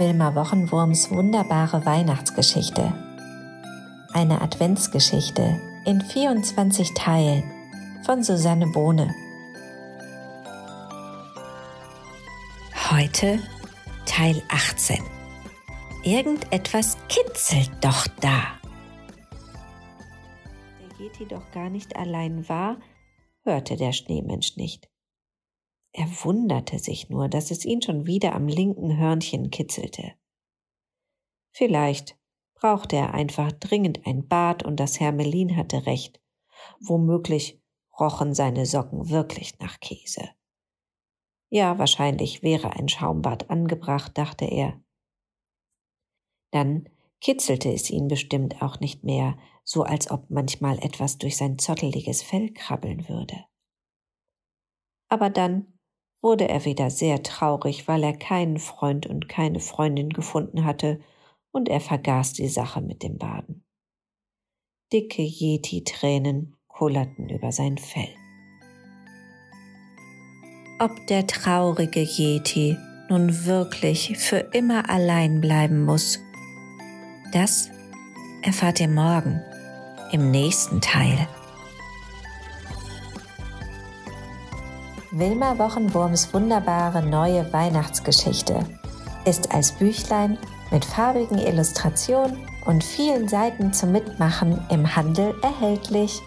Wilma Wochenwurms wunderbare Weihnachtsgeschichte. Eine Adventsgeschichte in 24 Teilen von Susanne Bohne. Heute Teil 18. Irgendetwas kitzelt doch da. Der Yeti doch gar nicht allein war, hörte der Schneemensch nicht. Er wunderte sich nur, dass es ihn schon wieder am linken Hörnchen kitzelte. Vielleicht brauchte er einfach dringend ein Bad und das Hermelin hatte recht. Womöglich rochen seine Socken wirklich nach Käse. Ja, wahrscheinlich wäre ein Schaumbad angebracht, dachte er. Dann kitzelte es ihn bestimmt auch nicht mehr, so als ob manchmal etwas durch sein zotteliges Fell krabbeln würde. Aber dann wurde er wieder sehr traurig, weil er keinen Freund und keine Freundin gefunden hatte, und er vergaß die Sache mit dem Baden. Dicke Yeti-Tränen kullerten über sein Fell. Ob der traurige Yeti nun wirklich für immer allein bleiben muss, das erfahrt ihr morgen im nächsten Teil. Wilma Wochenwurms wunderbare neue Weihnachtsgeschichte ist als Büchlein mit farbigen Illustrationen und vielen Seiten zum Mitmachen im Handel erhältlich.